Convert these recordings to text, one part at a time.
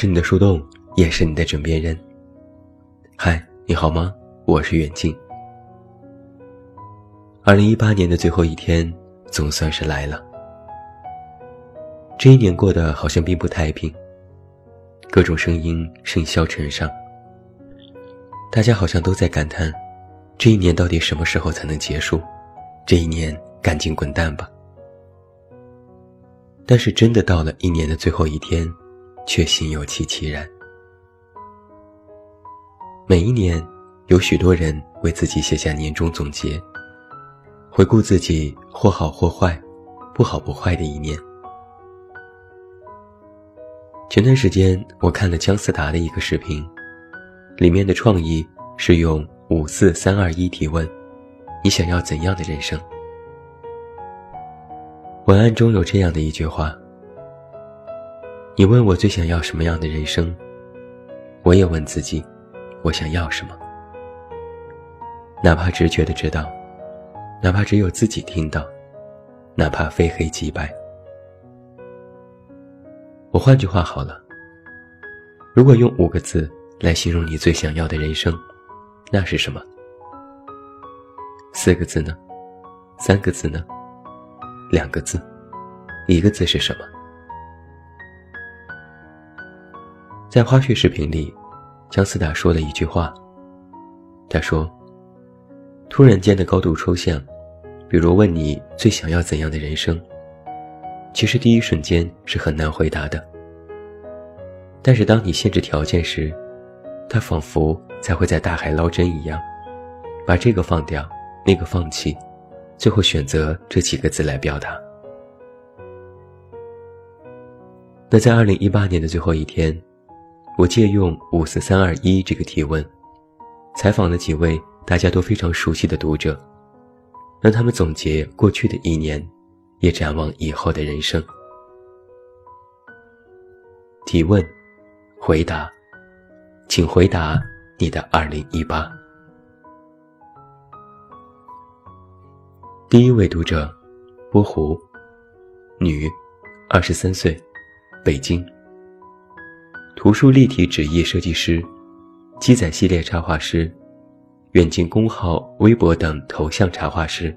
是你的树洞，也是你的枕边人。嗨，你好吗？我是远近。二零一八年的最后一天，总算是来了。这一年过得好像并不太平，各种声音甚嚣尘上，大家好像都在感叹：这一年到底什么时候才能结束？这一年赶紧滚蛋吧！但是真的到了一年的最后一天，却心有戚戚然。每一年，有许多人为自己写下年终总结，回顾自己或好或坏、不好不坏的一年。前段时间，我看了姜思达的一个视频，里面的创意是用五四三二一提问：“你想要怎样的人生？”文案中有这样的一句话：“你问我最想要什么样的人生，我也问自己，我想要什么。哪怕直觉的知道，哪怕只有自己听到，哪怕非黑即白。我换句话好了，如果用五个字来形容你最想要的人生，那是什么？四个字呢？三个字呢？”两个字，一个字是什么？在花絮视频里，姜思达说了一句话。他说：“突然间的高度抽象，比如问你最想要怎样的人生，其实第一瞬间是很难回答的。但是当你限制条件时，他仿佛才会在大海捞针一样，把这个放掉，那个放弃。”最后选择这几个字来表达。那在二零一八年的最后一天，我借用五四三二一这个提问，采访了几位大家都非常熟悉的读者，让他们总结过去的一年，也展望以后的人生。提问，回答，请回答你的二零一八。第一位读者，波湖，女，二十三岁，北京。图书立体纸艺设计师，鸡仔系列插画师，远近工号、微博等头像插画师。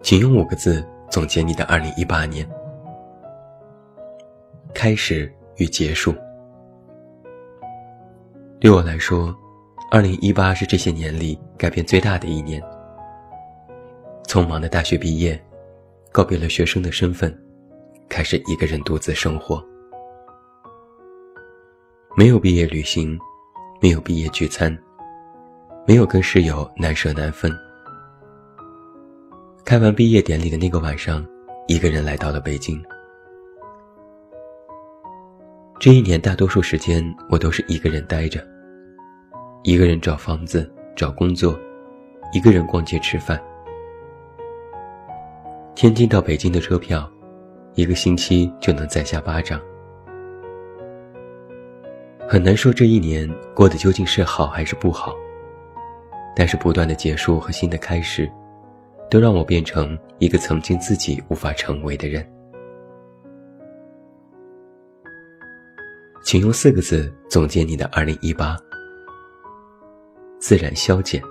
请用五个字总结你的二零一八年：开始与结束。对我来说。二零一八是这些年里改变最大的一年。匆忙的大学毕业，告别了学生的身份，开始一个人独自生活。没有毕业旅行，没有毕业聚餐，没有跟室友难舍难分。开完毕业典礼的那个晚上，一个人来到了北京。这一年大多数时间，我都是一个人待着。一个人找房子、找工作，一个人逛街吃饭。天津到北京的车票，一个星期就能再下巴掌。很难说这一年过得究竟是好还是不好，但是不断的结束和新的开始，都让我变成一个曾经自己无法成为的人。请用四个字总结你的二零一八。自然消减。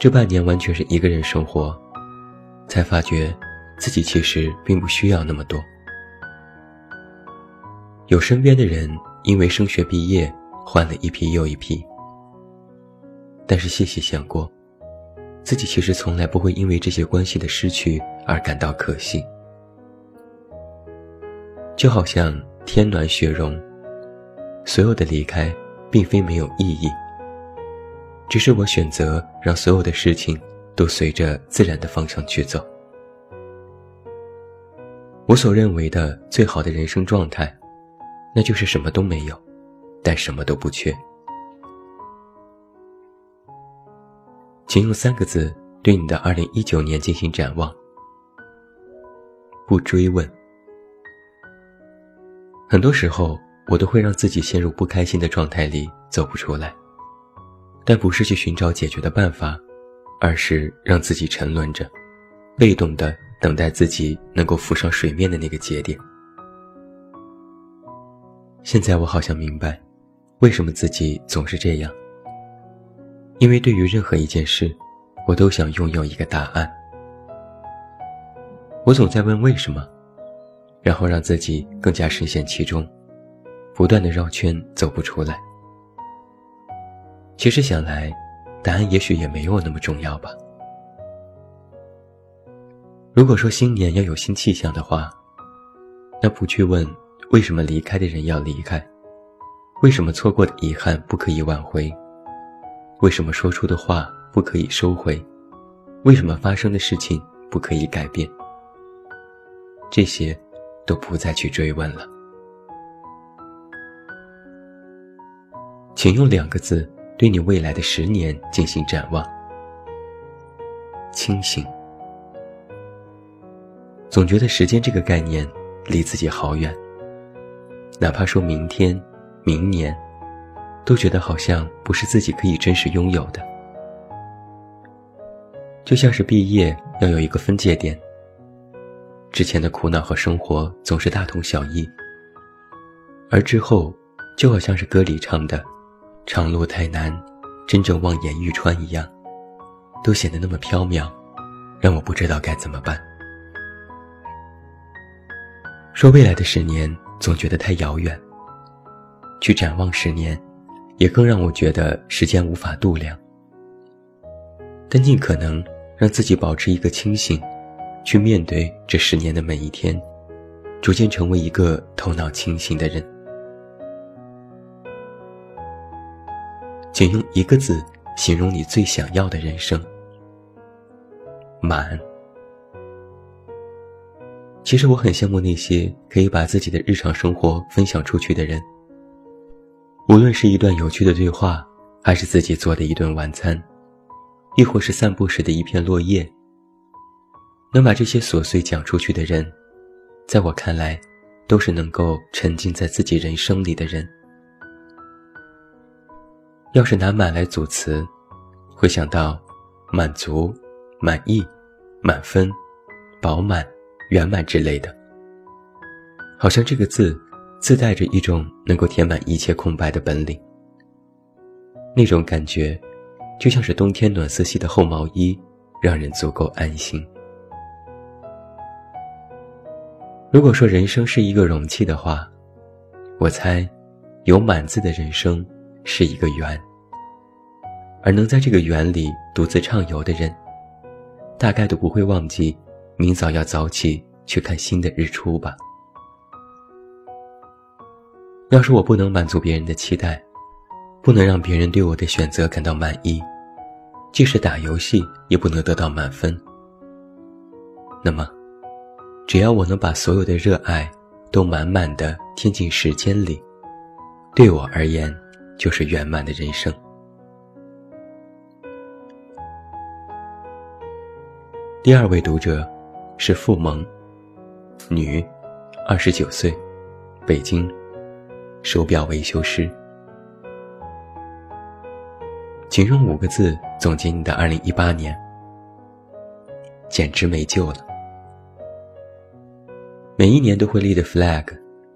这半年完全是一个人生活，才发觉自己其实并不需要那么多。有身边的人因为升学毕业换了一批又一批，但是细细想过，自己其实从来不会因为这些关系的失去而感到可惜。就好像天暖雪融，所有的离开并非没有意义。只是我选择让所有的事情都随着自然的方向去走。我所认为的最好的人生状态，那就是什么都没有，但什么都不缺。请用三个字对你的二零一九年进行展望。不追问。很多时候，我都会让自己陷入不开心的状态里，走不出来。但不是去寻找解决的办法，而是让自己沉沦着，被动的等待自己能够浮上水面的那个节点。现在我好像明白，为什么自己总是这样。因为对于任何一件事，我都想拥有一个答案。我总在问为什么，然后让自己更加深陷其中，不断的绕圈走不出来。其实想来，答案也许也没有那么重要吧。如果说新年要有新气象的话，那不去问为什么离开的人要离开，为什么错过的遗憾不可以挽回。为什么说出的话不可以收回？为什么发生的事情不可以改变？这些，都不再去追问了。请用两个字对你未来的十年进行展望：清醒。总觉得时间这个概念离自己好远，哪怕说明天、明年。都觉得好像不是自己可以真实拥有的，就像是毕业要有一个分界点。之前的苦恼和生活总是大同小异，而之后就好像是歌里唱的“长路太难，真正望眼欲穿”一样，都显得那么飘渺，让我不知道该怎么办。说未来的十年总觉得太遥远，去展望十年。也更让我觉得时间无法度量，但尽可能让自己保持一个清醒，去面对这十年的每一天，逐渐成为一个头脑清醒的人。请用一个字形容你最想要的人生：满。其实我很羡慕那些可以把自己的日常生活分享出去的人。无论是一段有趣的对话，还是自己做的一顿晚餐，亦或是散步时的一片落叶，能把这些琐碎讲出去的人，在我看来，都是能够沉浸在自己人生里的人。要是拿满来组词，会想到满足、满意、满分、饱满、圆满之类的，好像这个字。自带着一种能够填满一切空白的本领，那种感觉，就像是冬天暖色系的厚毛衣，让人足够安心。如果说人生是一个容器的话，我猜，有满字的人生是一个圆。而能在这个圆里独自畅游的人，大概都不会忘记，明早要早起去看新的日出吧。要是我不能满足别人的期待，不能让别人对我的选择感到满意，即使打游戏也不能得到满分，那么，只要我能把所有的热爱都满满的填进时间里，对我而言就是圆满的人生。第二位读者是付萌，女，二十九岁，北京。手表维修师，请用五个字总结你的二零一八年。简直没救了！每一年都会立的 flag，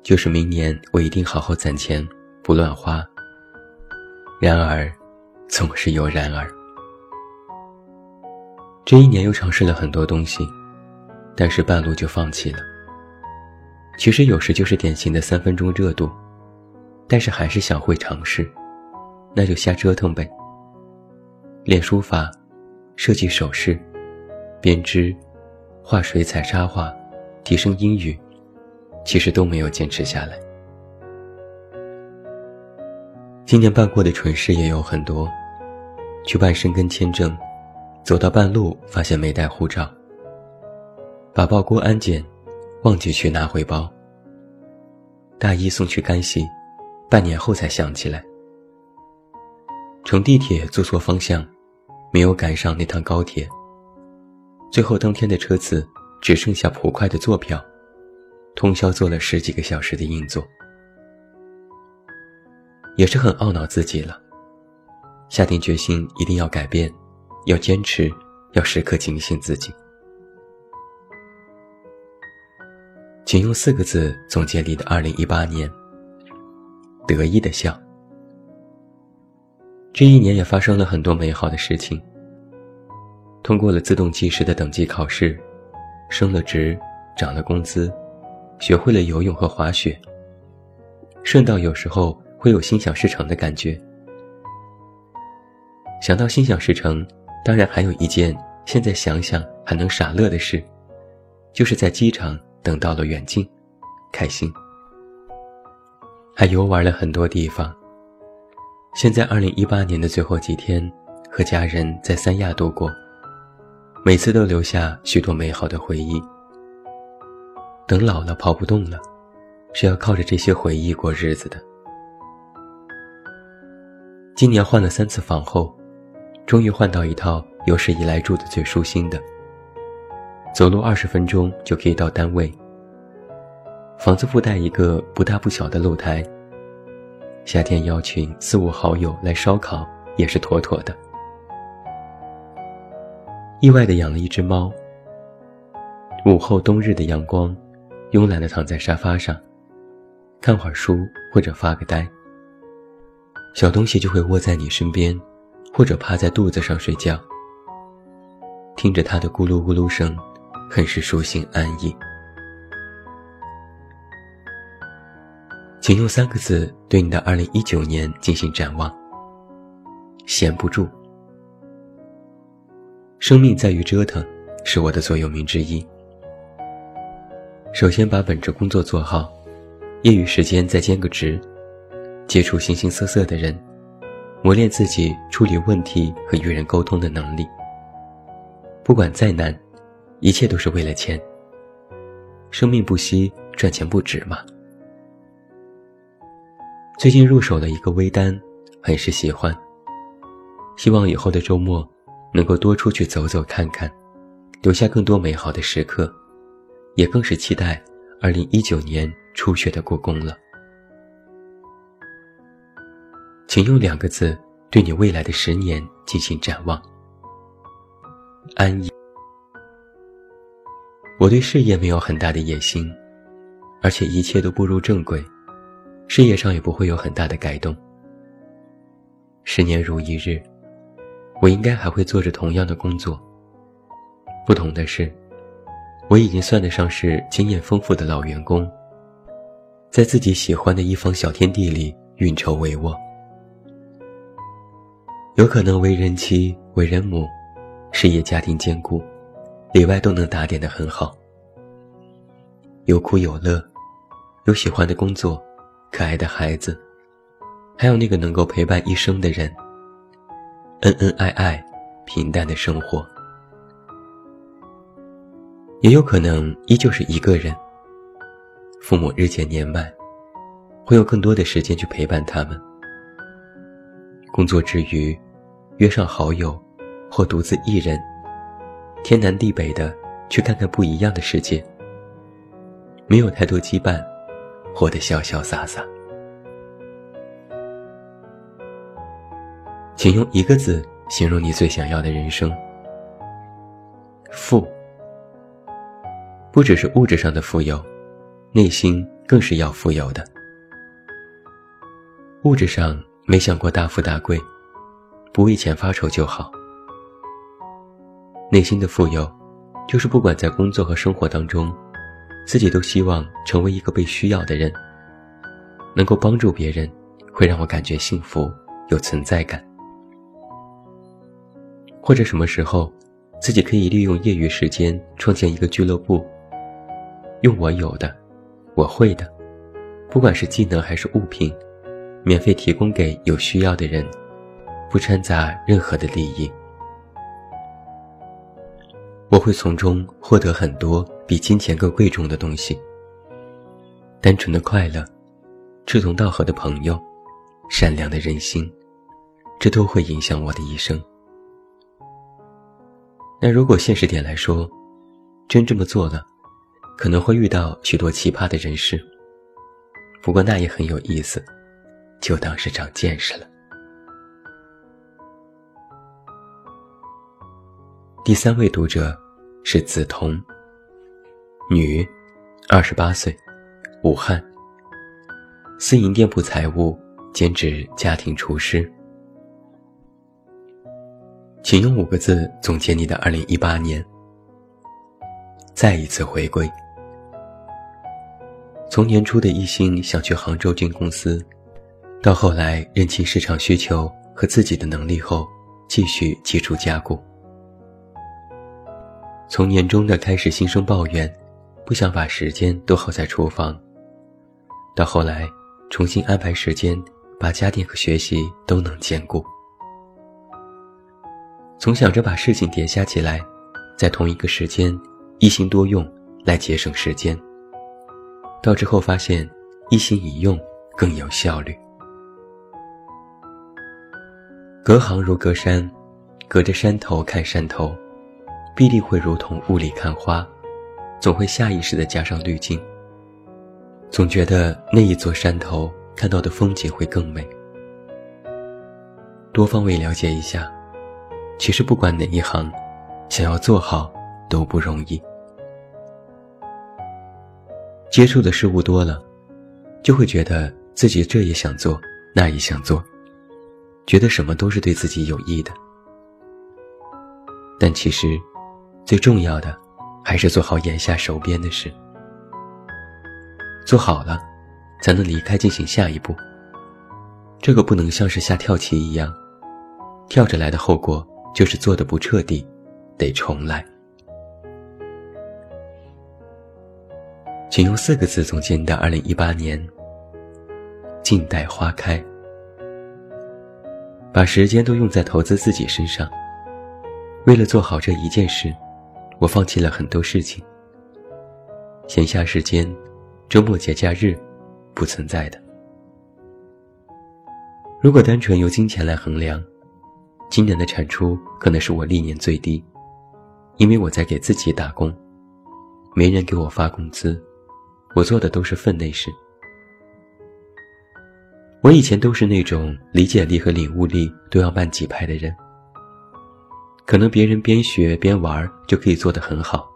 就是明年我一定好好攒钱，不乱花。然而，总是有然而。这一年又尝试了很多东西，但是半路就放弃了。其实有时就是典型的三分钟热度。但是还是想会尝试，那就瞎折腾呗。练书法、设计首饰、编织、画水彩插画、提升英语，其实都没有坚持下来。今年办过的蠢事也有很多，去办申根签证，走到半路发现没带护照，把报过安检，忘记去拿回包。大一送去干系。半年后才想起来，乘地铁坐错方向，没有赶上那趟高铁。最后当天的车次只剩下普快的坐票，通宵坐了十几个小时的硬座，也是很懊恼自己了。下定决心一定要改变，要坚持，要时刻警醒自己。请用四个字总结你的2018年：得意的笑。这一年也发生了很多美好的事情。通过了自动计时的等级考试，升了职，涨了工资，学会了游泳和滑雪。顺道有时候会有心想事成的感觉。想到心想事成，当然还有一件现在想想还能傻乐的事，就是在机场等到了远近，开心。还游玩了很多地方。现在二零一八年的最后几天，和家人在三亚度过，每次都留下许多美好的回忆。等老了跑不动了。是要靠着这些回忆过日子的。今年换了三次房后，终于换到一套有史以来住的最舒心的。走路二十分钟就可以到单位。房子附带一个不大不小的露台。夏天邀请四五好友来烧烤也是妥妥的。意外的养了一只猫。午后冬日的阳光，慵懒的躺在沙发上。看会儿书或者发个呆，小东西就会窝在你身边，或者趴在肚子上睡觉。听着它的咕噜咕噜声，很是舒心安逸。请用三个字对你的二零一九年进行展望。闲不住。生命在于折腾，是我的座右铭之一。首先把本职工作做好。业余时间再兼个职，接触形形色色的人，磨练自己处理问题和与人沟通的能力。不管再难，一切都是为了钱。生命不息，赚钱不止嘛。最近入手了一个微单，很是喜欢。希望以后的周末能够多出去走走看看，留下更多美好的时刻，也更是期待二零一九年。初雪的故宫了，请用两个字对你未来的十年进行展望。安逸。我对事业没有很大的野心，而且一切都步入正轨，事业上也不会有很大的改动。十年如一日，我应该还会做着同样的工作。不同的是，我已经算得上是经验丰富的老员工。在自己喜欢的一方小天地里运筹帷幄，有可能为人妻、为人母，事业家庭兼顾，里外都能打点的很好。有苦有乐，有喜欢的工作，可爱的孩子，还有那个能够陪伴一生的人。恩恩爱爱，平淡的生活，也有可能依旧是一个人。父母日渐年迈，会有更多的时间去陪伴他们。工作之余，约上好友，或独自一人，天南地北的去看看不一样的世界。没有太多羁绊，活得潇潇洒洒。请用一个字形容你最想要的人生。富，不只是物质上的富有。内心更是要富有的。物质上没想过大富大贵，不为钱发愁就好。内心的富有，就是不管在工作和生活当中，自己都希望成为一个被需要的人，能够帮助别人，会让我感觉幸福有存在感。或者什么时候，自己可以利用业余时间创建一个俱乐部，用我有的。我会的，不管是技能还是物品，免费提供给有需要的人，不掺杂任何的利益。我会从中获得很多比金钱更贵重的东西。单纯的快乐，志同道合的朋友，善良的人心，这都会影响我的一生。那如果现实点来说，真这么做了。可能会遇到许多奇葩的人事，不过那也很有意思，就当是长见识了。第三位读者是梓潼，女，二十八岁，武汉。私营店铺财务，兼职家庭厨师。请用五个字总结你的二零一八年。再一次回归。从年初的一心想去杭州进公司，到后来认清市场需求和自己的能力后，继续接触加固。从年终的开始心生抱怨，不想把时间都耗在厨房，到后来重新安排时间，把家庭和学习都能兼顾。从想着把事情叠加起来，在同一个时间一心多用来节省时间，到之后发现一心一用更有效率。隔行如隔山，隔着山头看山头，必定会如同雾里看花，总会下意识的加上滤镜，总觉得那一座山头看到的风景会更美。多方位了解一下。其实不管哪一行，想要做好都不容易。接触的事物多了，就会觉得自己这也想做，那也想做，觉得什么都是对自己有益的。但其实，最重要的还是做好眼下手边的事。做好了，才能离开进行下一步。这个不能像是下跳棋一样，跳着来的后果。就是做的不彻底，得重来。请用四个字总结你的二零一八年：静待花开。把时间都用在投资自己身上。为了做好这一件事，我放弃了很多事情。闲暇时间、周末节假日，不存在的。如果单纯由金钱来衡量。今年的产出可能是我历年最低，因为我在给自己打工，没人给我发工资，我做的都是分内事。我以前都是那种理解力和领悟力都要慢几拍的人，可能别人边学边玩就可以做得很好，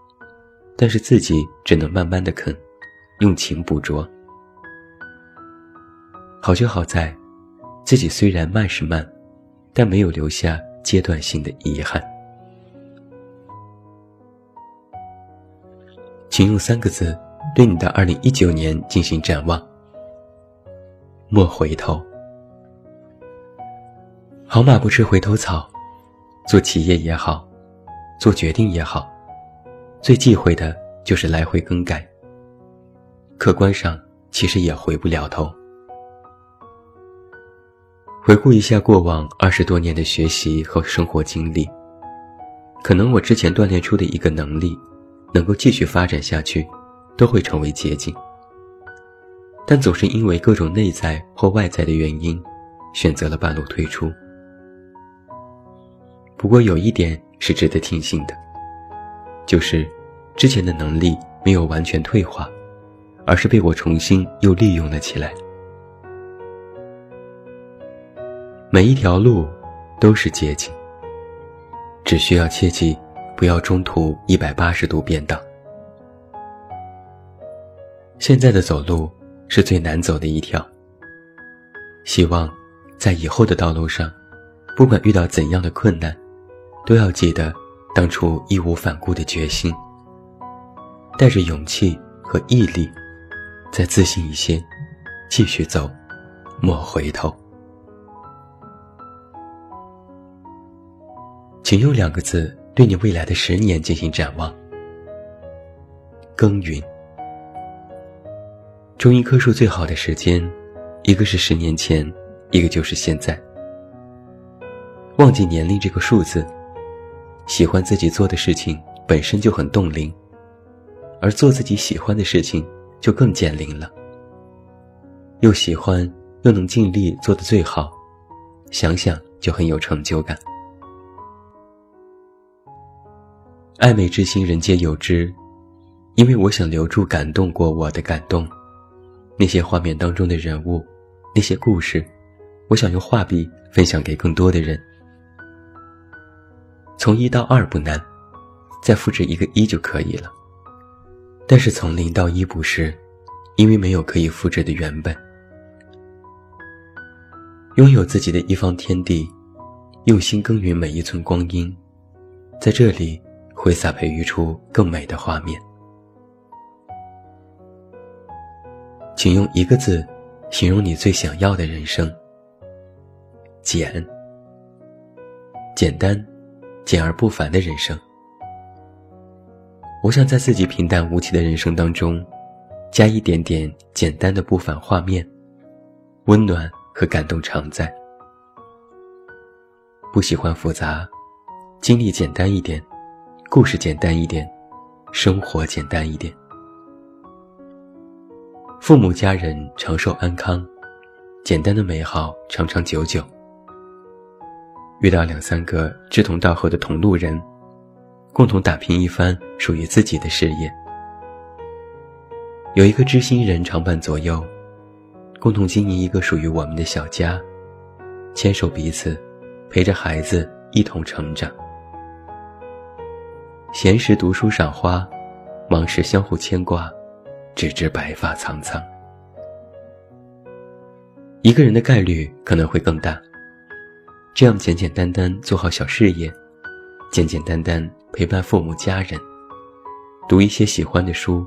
但是自己只能慢慢的啃，用情捕捉。好就好在，自己虽然慢是慢。但没有留下阶段性的遗憾。请用三个字对你的二零一九年进行展望：莫回头。好马不吃回头草，做企业也好，做决定也好，最忌讳的就是来回更改。客观上其实也回不了头。回顾一下过往二十多年的学习和生活经历，可能我之前锻炼出的一个能力，能够继续发展下去，都会成为捷径。但总是因为各种内在或外在的原因，选择了半路退出。不过有一点是值得庆幸的，就是之前的能力没有完全退化，而是被我重新又利用了起来。每一条路都是捷径，只需要切记不要中途一百八十度变道。现在的走路是最难走的一条。希望在以后的道路上，不管遇到怎样的困难，都要记得当初义无反顾的决心，带着勇气和毅力，再自信一些，继续走，莫回头。请用两个字对你未来的十年进行展望：耕耘。种一棵树最好的时间，一个是十年前，一个就是现在。忘记年龄这个数字，喜欢自己做的事情本身就很冻龄，而做自己喜欢的事情就更减龄了。又喜欢又能尽力做的最好，想想就很有成就感。爱美之心，人皆有之。因为我想留住感动过我的感动，那些画面当中的人物，那些故事，我想用画笔分享给更多的人。从一到二不难，再复制一个一就可以了。但是从零到一不是，因为没有可以复制的原本。拥有自己的一方天地，用心耕耘每一寸光阴，在这里挥洒培育出更美的画面。请用一个字形容你最想要的人生。简，简单，简而不凡的人生。我想在自己平淡无奇的人生当中，加一点点简单的不凡画面，温暖。和感动常在，不喜欢复杂，经历简单一点，故事简单一点，生活简单一点。父母家人长寿安康，简单的美好长长久久。遇到两三个志同道合的同路人，共同打拼一番属于自己的事业。有一个知心人常伴左右。共同经营一个属于我们的小家，牵手彼此，陪着孩子一同成长。闲时读书赏花，忙时相互牵挂，直至白发苍苍。一个人的概率可能会更大。这样简简单单做好小事业，简简单单陪伴父母家人，读一些喜欢的书，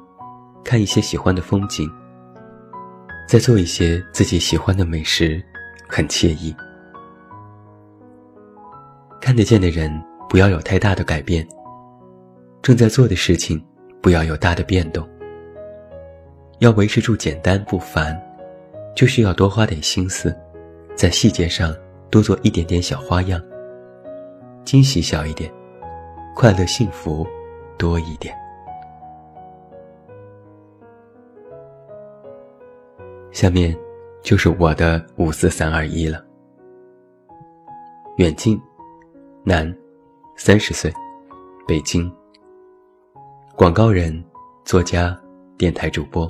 看一些喜欢的风景。再做一些自己喜欢的美食，很惬意。看得见的人不要有太大的改变，正在做的事情不要有大的变动。要维持住简单不烦，就需要多花点心思，在细节上多做一点点小花样。惊喜小一点，快乐幸福多一点。下面就是我的五四三二一了。远近，男，三十岁，北京。广告人、作家、电台主播。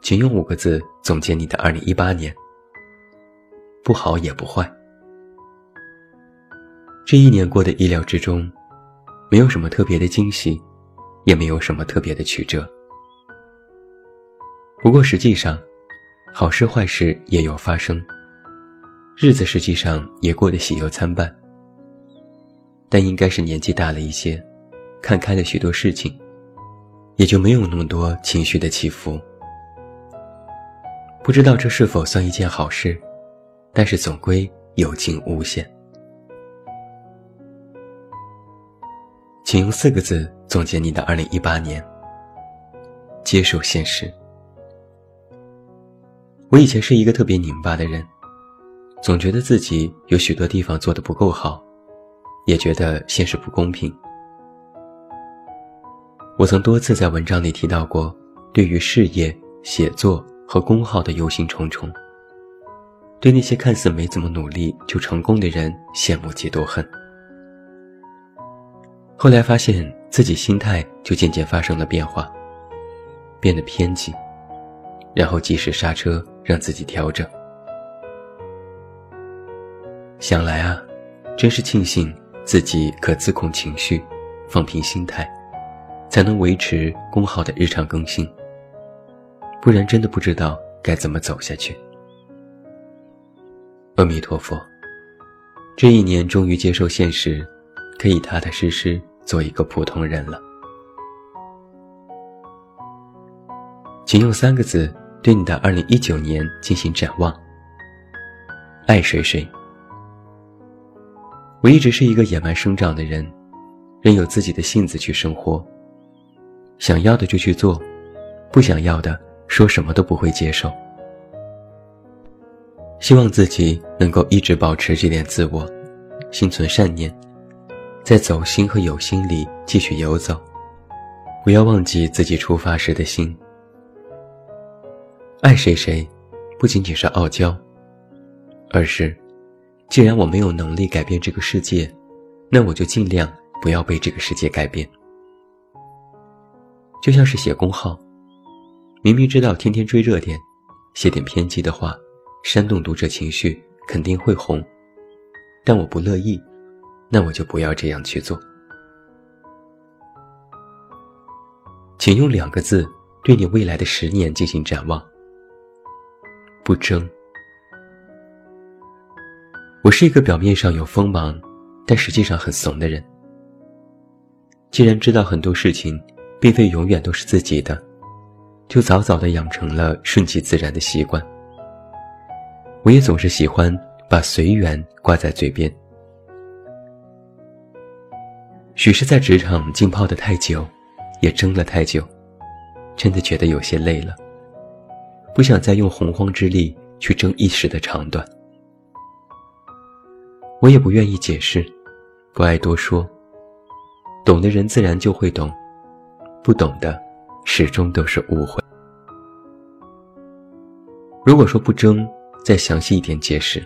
请用五个字总结你的二零一八年。不好也不坏。这一年过得意料之中，没有什么特别的惊喜，也没有什么特别的曲折。不过实际上，好事坏事也有发生，日子实际上也过得喜忧参半。但应该是年纪大了一些，看开了许多事情，也就没有那么多情绪的起伏。不知道这是否算一件好事，但是总归有惊无险。请用四个字总结你的二零一八年：接受现实。我以前是一个特别拧巴的人，总觉得自己有许多地方做得不够好，也觉得现实不公平。我曾多次在文章里提到过，对于事业、写作和公号的忧心忡忡，对那些看似没怎么努力就成功的人羡慕嫉妒恨。后来发现自己心态就渐渐发生了变化，变得偏激。然后及时刹车，让自己调整。想来啊，真是庆幸自己可自控情绪，放平心态，才能维持公号的日常更新。不然真的不知道该怎么走下去。阿弥陀佛，这一年终于接受现实，可以踏踏实实做一个普通人了。请用三个字。对你的二零一九年进行展望。爱谁谁。我一直是一个野蛮生长的人，任由自己的性子去生活。想要的就去做，不想要的说什么都不会接受。希望自己能够一直保持这点自我，心存善念，在走心和有心里继续游走，不要忘记自己出发时的心。爱谁谁，不仅仅是傲娇，而是，既然我没有能力改变这个世界，那我就尽量不要被这个世界改变。就像是写公号，明明知道天天追热点，写点偏激的话，煽动读者情绪，肯定会红，但我不乐意，那我就不要这样去做。请用两个字对你未来的十年进行展望：不争。我是一个表面上有锋芒，但实际上很怂的人。既然知道很多事情并非永远都是自己的，就早早的养成了顺其自然的习惯。我也总是喜欢把随缘挂在嘴边。许是在职场浸泡的太久，也争了太久，真的觉得有些累了，不想再用洪荒之力去争一时的长短。我也不愿意解释，不爱多说。懂的人自然就会懂，不懂的，始终都是误会。如果说不争，再详细一点解释，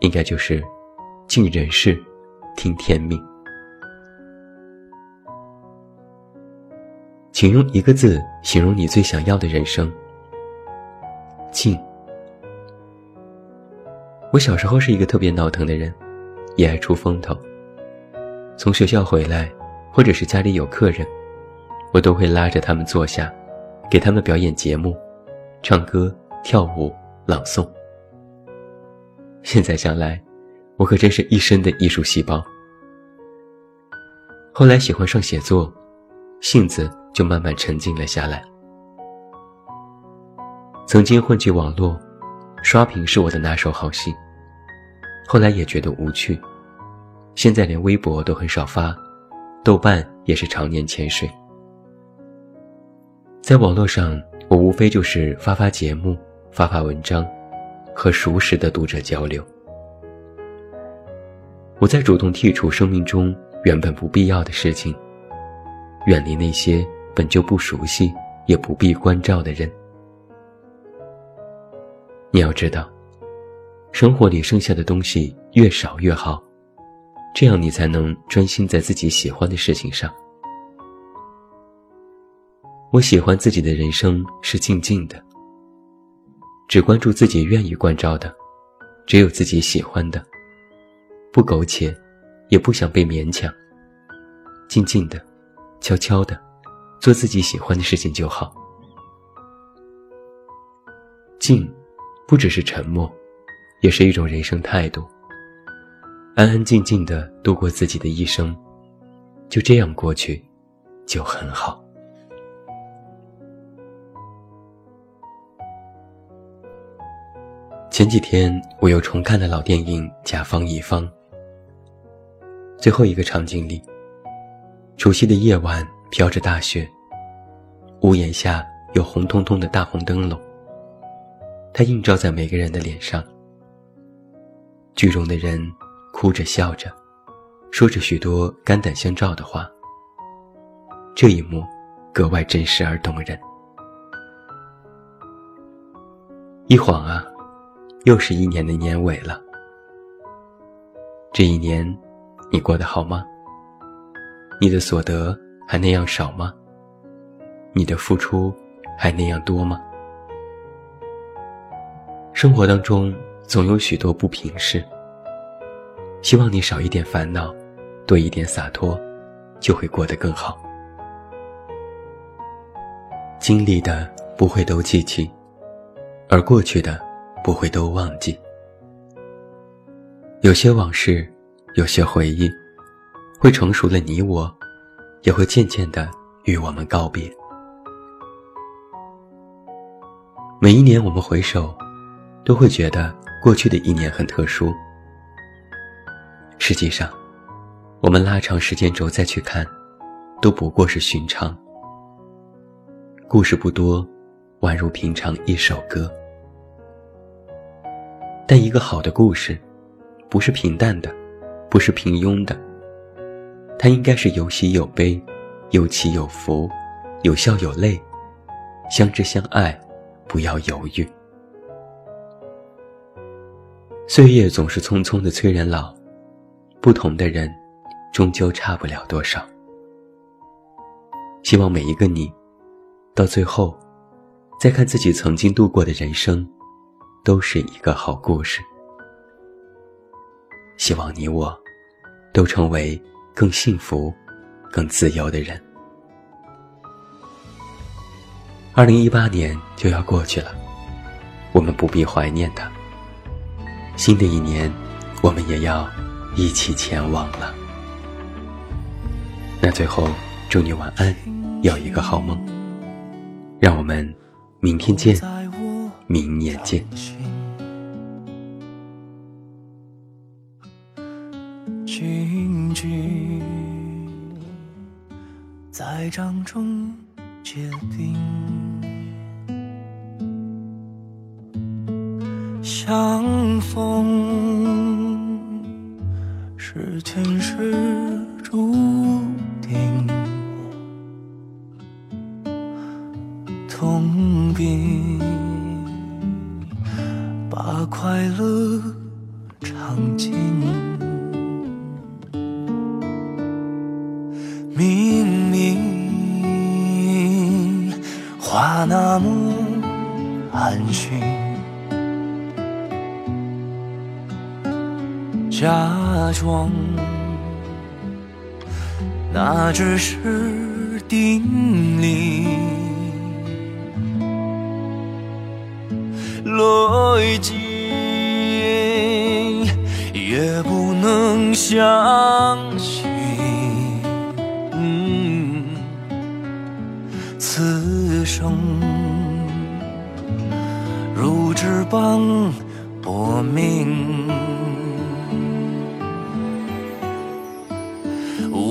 应该就是尽人事，听天命。请用一个字形容你最想要的人生。静。我小时候是一个特别闹腾的人，也爱出风头。从学校回来，或者是家里有客人，我都会拉着他们坐下，给他们表演节目，唱歌、跳舞、朗诵。现在想来，我可真是一身的艺术细胞。后来喜欢上写作，性子就慢慢沉静了下来。曾经混迹网络，刷屏是我的拿手好戏。后来也觉得无趣，现在连微博都很少发，豆瓣也是常年潜水。在网络上，我无非就是发发节目，发发文章。和熟识的读者交流，我在主动剔除生命中原本不必要的事情，远离那些本就不熟悉也不必关照的人。你要知道，生活里剩下的东西越少越好，这样你才能专心在自己喜欢的事情上。我喜欢自己的人生是静静的。只关注自己愿意关照的，只有自己喜欢的，不苟且，也不想被勉强。静静的，悄悄的，做自己喜欢的事情就好。静，不只是沉默，也是一种人生态度。安安静静的度过自己的一生，就这样过去，就很好。前几天我又重看了老电影《甲方乙方》。最后一个场景里，除夕的夜晚飘着大雪，屋檐下有红彤彤的大红灯笼，它映照在每个人的脸上。剧中的人哭着笑着，说着许多肝胆相照的话。这一幕格外真实而动人。一晃啊！又是一年的年尾了，这一年，你过得好吗？你的所得还那样少吗？你的付出还那样多吗？生活当中总有许多不平事，希望你少一点烦恼，多一点洒脱，就会过得更好。经历的不会都记起，而过去的。不会都忘记，有些往事，有些回忆，会成熟了你我，也会渐渐的与我们告别。每一年我们回首，都会觉得过去的一年很特殊。实际上，我们拉长时间轴再去看，都不过是寻常。故事不多，宛如平常一首歌。但一个好的故事，不是平淡的，不是平庸的。它应该是有喜有悲，有起有伏，有笑有泪，相知相爱，不要犹豫。岁月总是匆匆的催人老，不同的人，终究差不了多少。希望每一个你，到最后，再看自己曾经度过的人生。都是一个好故事。希望你我，都成为更幸福、更自由的人。二零一八年就要过去了，我们不必怀念它。新的一年，我们也要一起前往了。那最后，祝你晚安，有一个好梦。让我们明天见，明年见。在掌中结冰，相逢是前世注定，痛并把快乐装那只是定理，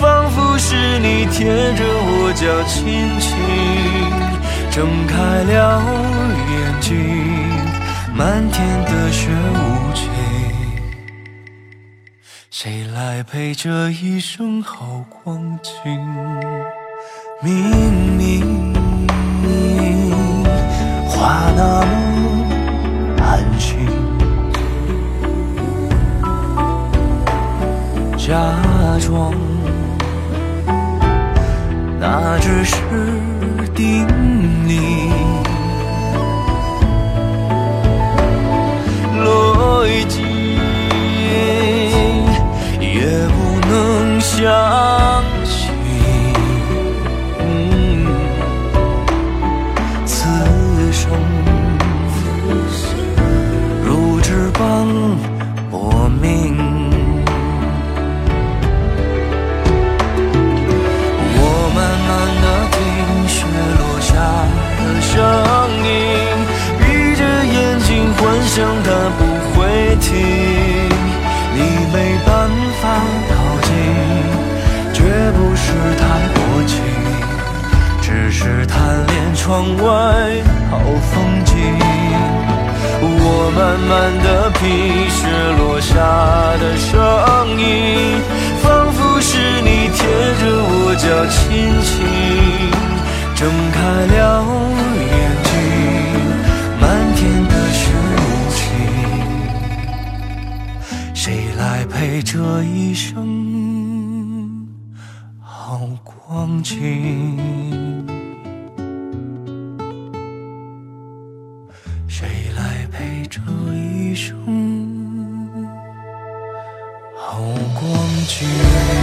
仿佛是你贴着我脚轻轻睁开了眼睛，漫天的雪无情，谁来陪这一生好光景？明明。话那么安心，假装那只是定光景？谁来陪这一生好光景？